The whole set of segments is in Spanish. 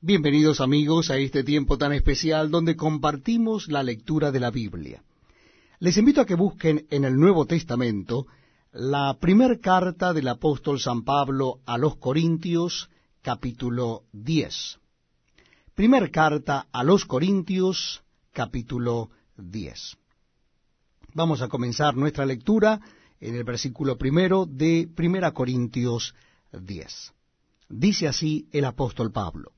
Bienvenidos amigos a este tiempo tan especial donde compartimos la lectura de la Biblia. Les invito a que busquen en el Nuevo Testamento la primer carta del apóstol San Pablo a los Corintios, capítulo 10. Primer carta a los Corintios, capítulo 10. Vamos a comenzar nuestra lectura en el versículo primero de Primera Corintios 10. Dice así el apóstol Pablo.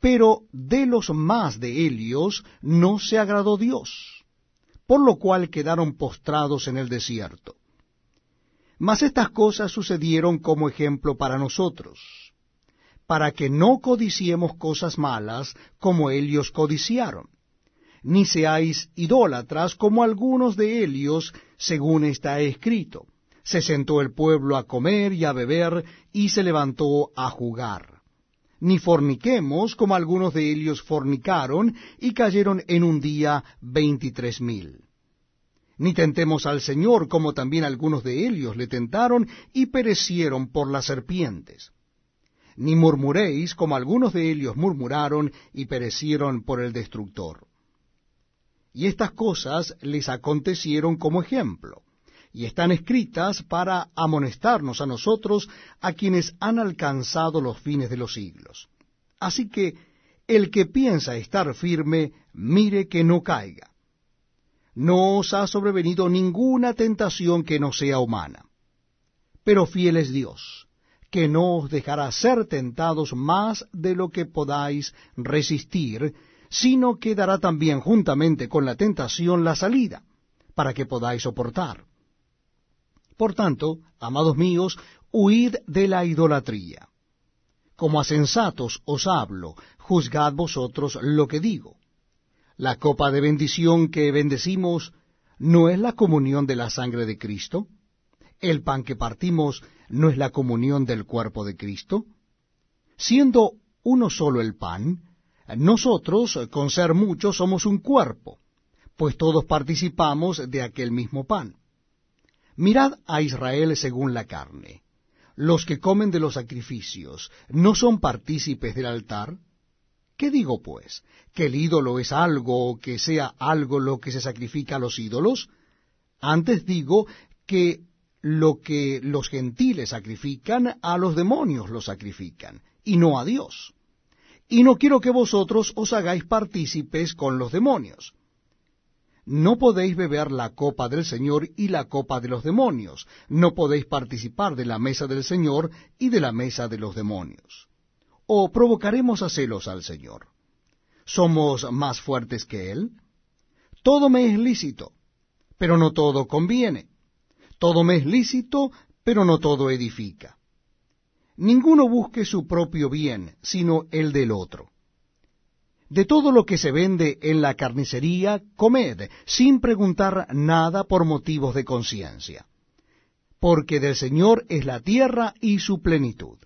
Pero de los más de ellos no se agradó Dios, por lo cual quedaron postrados en el desierto. Mas estas cosas sucedieron como ejemplo para nosotros, para que no codiciemos cosas malas como ellos codiciaron, ni seáis idólatras como algunos de ellos, según está escrito. Se sentó el pueblo a comer y a beber, y se levantó a jugar. Ni forniquemos como algunos de ellos fornicaron, y cayeron en un día veintitrés mil ni tentemos al Señor, como también algunos de ellos le tentaron y perecieron por las serpientes. Ni murmuréis, como algunos de ellos murmuraron y perecieron por el destructor. Y estas cosas les acontecieron como ejemplo, y están escritas para amonestarnos a nosotros, a quienes han alcanzado los fines de los siglos. Así que el que piensa estar firme, mire que no caiga no os ha sobrevenido ninguna tentación que no sea humana. Pero fiel es Dios, que no os dejará ser tentados más de lo que podáis resistir, sino que dará también juntamente con la tentación la salida, para que podáis soportar. Por tanto, amados míos, huid de la idolatría. Como a sensatos os hablo, juzgad vosotros lo que digo la copa de bendición que bendecimos no es la comunión de la sangre de Cristo. El pan que partimos no es la comunión del cuerpo de Cristo. Siendo uno solo el pan, nosotros, con ser muchos, somos un cuerpo, pues todos participamos de aquel mismo pan. Mirad a Israel según la carne. Los que comen de los sacrificios, ¿no son partícipes del altar? ¿Qué digo, pues? ¿Que el ídolo es algo o que sea algo lo que se sacrifica a los ídolos? Antes digo que lo que los gentiles sacrifican, a los demonios lo sacrifican, y no a Dios. Y no quiero que vosotros os hagáis partícipes con los demonios. No podéis beber la copa del Señor y la copa de los demonios. No podéis participar de la mesa del Señor y de la mesa de los demonios o provocaremos a celos al Señor? ¿Somos más fuertes que Él? Todo me es lícito, pero no todo conviene. Todo me es lícito, pero no todo edifica. Ninguno busque su propio bien, sino el del otro. De todo lo que se vende en la carnicería, comed, sin preguntar nada por motivos de conciencia. Porque del Señor es la tierra y su plenitud.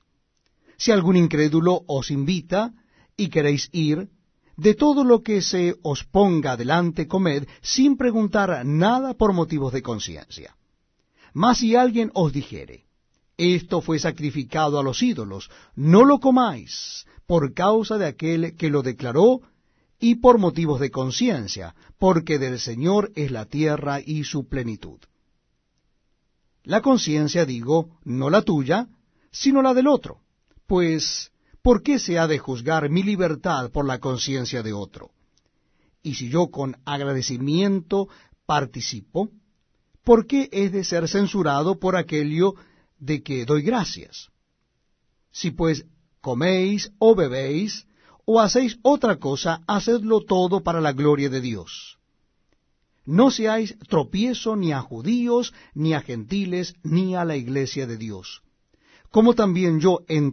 Si algún incrédulo os invita y queréis ir, de todo lo que se os ponga delante comed, sin preguntar nada por motivos de conciencia. Mas si alguien os dijere, esto fue sacrificado a los ídolos, no lo comáis, por causa de aquel que lo declaró, y por motivos de conciencia, porque del Señor es la tierra y su plenitud. La conciencia, digo, no la tuya, sino la del otro pues, ¿por qué se ha de juzgar mi libertad por la conciencia de otro? Y si yo con agradecimiento participo, ¿por qué es de ser censurado por aquello de que doy gracias? Si pues coméis o bebéis, o hacéis otra cosa, hacedlo todo para la gloria de Dios. No seáis tropiezo ni a judíos, ni a gentiles, ni a la iglesia de Dios. Como también yo en